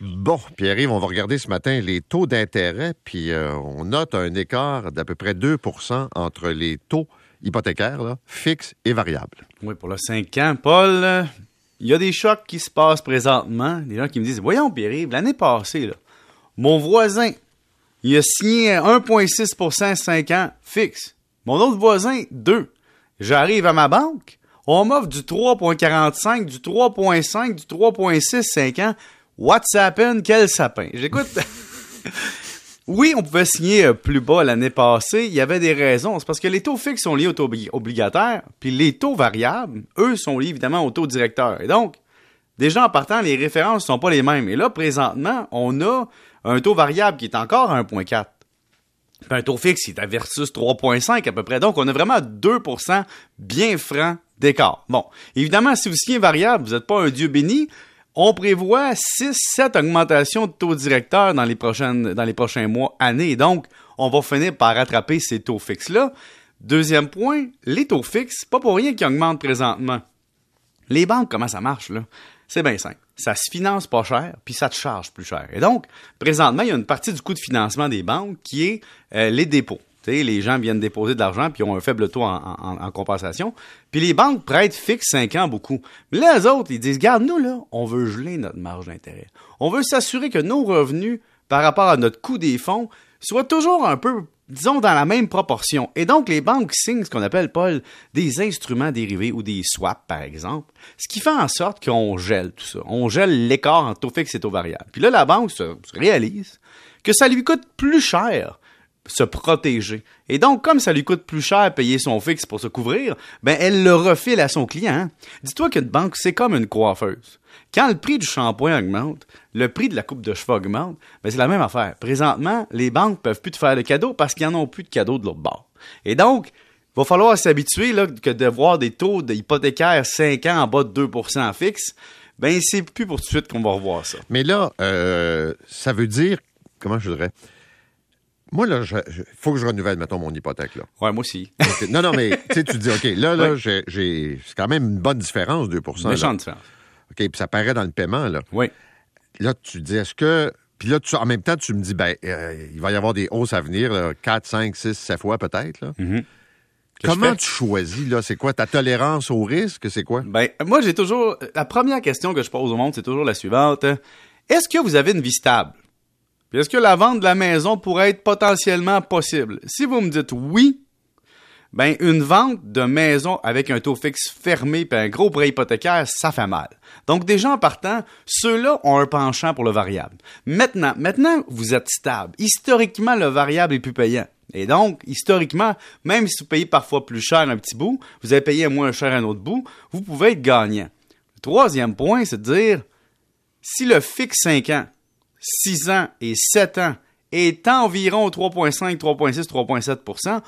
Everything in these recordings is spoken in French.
Bon, Pierre-Yves, on va regarder ce matin les taux d'intérêt, puis euh, on note un écart d'à peu près 2% entre les taux hypothécaires, fixes et variables. Oui, pour le 5 ans, Paul, il y a des chocs qui se passent présentement. Des gens qui me disent Voyons, Pierre-Yves, l'année passée, mon voisin, il a signé 1,6% 5 ans fixe. Mon autre voisin, 2. J'arrive à ma banque, on m'offre du 3,45, du 3,5, du 3,6 5 ans. What's happened? Quel sapin? J'écoute. oui, on pouvait signer euh, plus bas l'année passée. Il y avait des raisons. C'est parce que les taux fixes sont liés aux taux obligataires, puis les taux variables, eux, sont liés évidemment aux taux directeurs. Et donc, déjà en partant, les références ne sont pas les mêmes. Et là, présentement, on a un taux variable qui est encore à 1,4 un taux fixe, il est à versus 3,5 à peu près. Donc, on a vraiment 2% bien franc d'écart. Bon, évidemment, si vous signez variable, vous n'êtes pas un dieu béni. On prévoit 6-7 augmentations de taux directeurs dans les, prochaines, dans les prochains mois, années. Donc, on va finir par rattraper ces taux fixes-là. Deuxième point, les taux fixes, pas pour rien qu'ils augmentent présentement. Les banques, comment ça marche, là? C'est bien simple. Ça se finance pas cher, puis ça te charge plus cher. Et donc, présentement, il y a une partie du coût de financement des banques qui est euh, les dépôts. Les gens viennent déposer de l'argent puis ont un faible taux en, compensation. Puis les banques prêtent fixe 5 ans beaucoup. Mais les autres, ils disent, garde nous là, on veut geler notre marge d'intérêt. On veut s'assurer que nos revenus par rapport à notre coût des fonds soient toujours un peu disons, dans la même proportion. Et donc, les banques signent ce qu'on appelle, Paul, des instruments dérivés ou des swaps, par exemple, ce qui fait en sorte qu'on gèle tout ça. On gèle l'écart entre taux fixe et taux variable. Puis là, la banque se, réalise que ça lui coûte plus cher se protéger. Et donc, comme ça lui coûte plus cher payer son fixe pour se couvrir, ben elle le refile à son client. Dis-toi qu'une banque, c'est comme une coiffeuse. Quand le prix du shampoing augmente, le prix de la coupe de cheveux augmente, ben c'est la même affaire. Présentement, les banques peuvent plus te faire de cadeaux parce qu'ils n'en ont plus de cadeaux de l'autre bord. Et donc, il va falloir s'habituer que de voir des taux d'hypothécaire 5 ans en bas de 2% fixe. Ben, c'est plus pour tout de suite qu'on va revoir ça. Mais là, euh, ça veut dire, comment je dirais, moi, là, il faut que je renouvelle, mettons, mon hypothèque. Là. Ouais, moi aussi. Non, non, mais tu te dis, OK, là, là, j'ai, c'est quand même une bonne différence, 2% Méchante différence. OK, puis ça paraît dans le paiement, là. Oui. Là, tu dis, est-ce que. Puis là, tu, en même temps, tu me dis, ben, euh, il va y avoir des hausses à venir, 4, 5, 6, 7 fois peut-être. Là. Mm-hmm. Comment tu choisis, là? C'est quoi ta tolérance au risque? C'est quoi? Ben, moi, j'ai toujours. La première question que je pose au monde, c'est toujours la suivante. Est-ce que vous avez une vie stable? Est-ce que la vente de la maison pourrait être potentiellement possible? Si vous me dites oui, ben une vente de maison avec un taux fixe fermé et un gros prêt hypothécaire, ça fait mal. Donc déjà en partant, ceux-là ont un penchant pour le variable. Maintenant, maintenant vous êtes stable. Historiquement, le variable est plus payant. Et donc, historiquement, même si vous payez parfois plus cher un petit bout, vous avez payé moins cher un autre bout, vous pouvez être gagnant. Le troisième point, c'est de dire, si le fixe 5 ans 6 ans et 7 ans est environ 3,5, 3,6, 3,7%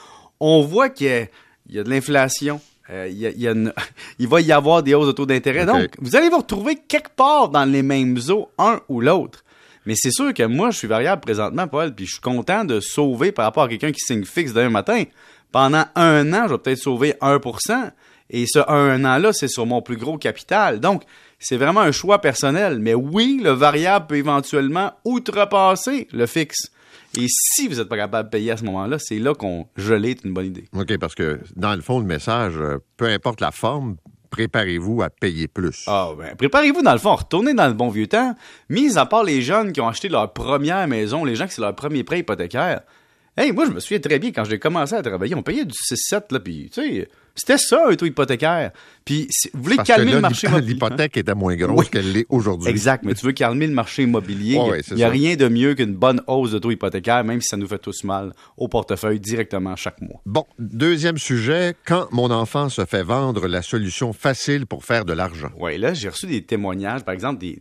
on voit qu'il y, a de l'inflation. Euh, il, va y avoir des hausses de taux d'intérêt. Donc, vous allez vous retrouver quelque part dans les mêmes eaux, un ou l'autre. Mais c'est sûr que moi, je suis variable présentement, Paul, puis je suis content de sauver par rapport à quelqu'un qui signe fixe d'un matin. Pendant un an, je vais peut-être sauver 1% et ce un an-là, c'est sur mon plus gros capital. Donc, c'est vraiment un choix personnel. Mais oui, le variable peut éventuellement outrepasser le fixe. Et si vous n'êtes pas capable de payer à ce moment-là, c'est là qu'on gelait une bonne idée. OK, parce que dans le fond, le message, euh, peu importe la forme, préparez-vous à payer plus. Ah ben, préparez-vous dans le fond, retournez dans le bon vieux temps. Mis à part les jeunes qui ont acheté leur première maison, les gens qui c'est leur premier prêt hypothécaire. Hey, moi je me souviens très bien quand j'ai commencé à travailler, on payait du 6-7 là, puis tu sais, c'était ça, un taux hypothécaire. Puis, vous voulez calmer le marché immobilier. L'hypothèque était moins grosse qu'elle l'est aujourd'hui. Exact, mais tu veux calmer le marché immobilier. il n'y a, rien de mieux qu'une bonne hausse de taux hypothécaire, même si ça nous fait tous mal au portefeuille directement chaque mois. Bon, deuxième sujet, quand mon enfant se fait vendre la solution facile pour faire de l'argent? Oui, là, j'ai reçu des témoignages, par exemple, des,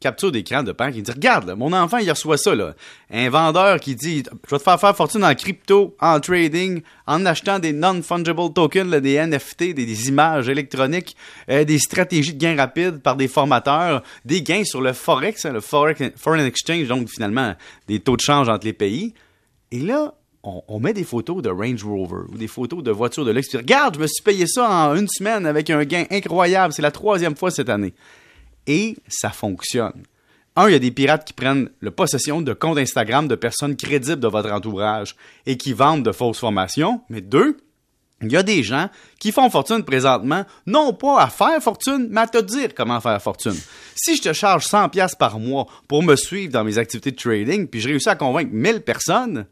captures d'écran de parents qui disent Regarde, mon enfant, il reçoit ça. Là. Un vendeur qui dit Je vais te faire fortune en crypto, en trading, en achetant des non-fungible tokens, des NFT, des, images électroniques, euh, des stratégies de gains rapides par des formateurs, des gains sur le Forex, hein, le Foreign Exchange, donc finalement des taux de change entre les pays. Et là, on, met des photos de Range Rover ou des photos de voitures de luxe. Regarde, je me suis payé ça en une semaine avec un gain incroyable. C'est la troisième fois cette année. Et ça fonctionne. un, il y a des pirates qui prennent la possession de comptes Instagram de personnes crédibles de votre entourage et qui vendent de fausses formations. Mais deux, il y a des gens qui font fortune présentement, non pas à faire fortune, mais à te dire comment faire fortune. Si je te charge 100 pièces par mois pour me suivre dans mes activités de trading, puis je réussis à convaincre 1000 personnes,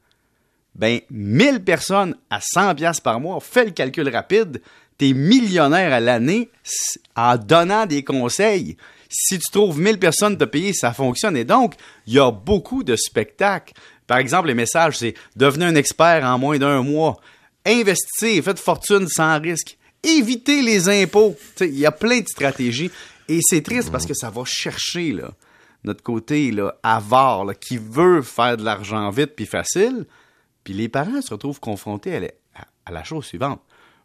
ben 1000 personnes à 100 pièces par mois, fais le calcul rapide, t'es millionnaire à l'année en donnant des conseils. Si tu trouves 1000 personnes te payer, ça fonctionne. Et donc, il y a beaucoup de spectacles. Par exemple, les messages, c'est devenez un expert en moins d'un mois investissez, faites fortune sans risque. Évitez les impôts. Il y a plein de stratégies. Et c'est triste parce que ça va chercher là, notre côté là, avare qui veut faire de l'argent vite puis facile. Puis les parents se retrouvent confrontés à la, chose suivante.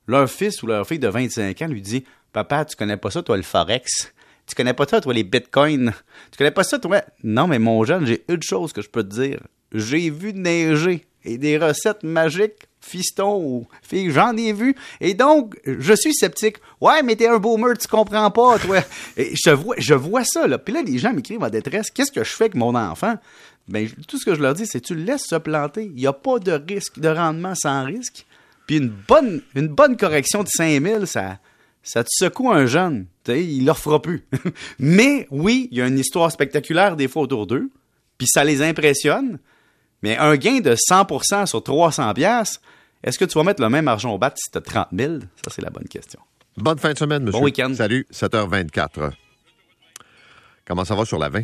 Leur fils ou leur fille de 25 ans lui dit Papa, tu connais pas ça, toi, le Forex tu connais pas ça, toi, les bitcoins? Tu connais pas ça, toi? Non, mais mon jeune, j'ai une chose que je peux te dire. J'ai vu neiger et des recettes magiques fiston ou fille, j'en ai vu. Et donc, je suis sceptique. Ouais, mais t'es un boomer, tu comprends pas, toi. Et je vois, je vois ça, là. Puis là, les gens m'écrivent en détresse. Qu'est-ce que je fais avec mon enfant? Ben, tout ce que je leur dis, c'est tu le laisses se planter. Il n'y a pas de risque, de rendement sans risque. Puis une bonne, une bonne correction de 5000, ça, ça te secoue un jeune. sais, il ne le fera plus. mais oui, il y a une histoire spectaculaire des fois autour d'eux. Puis ça les impressionne. Mais un gain de 100% sur 300 pièces, est-ce que tu vas mettre le même argent au bat si tu as 30 000? Ça, c'est la bonne question. Bonne fin de semaine, monsieur. Bon week-end. Salut, 7h24. Comment ça va sur la 20?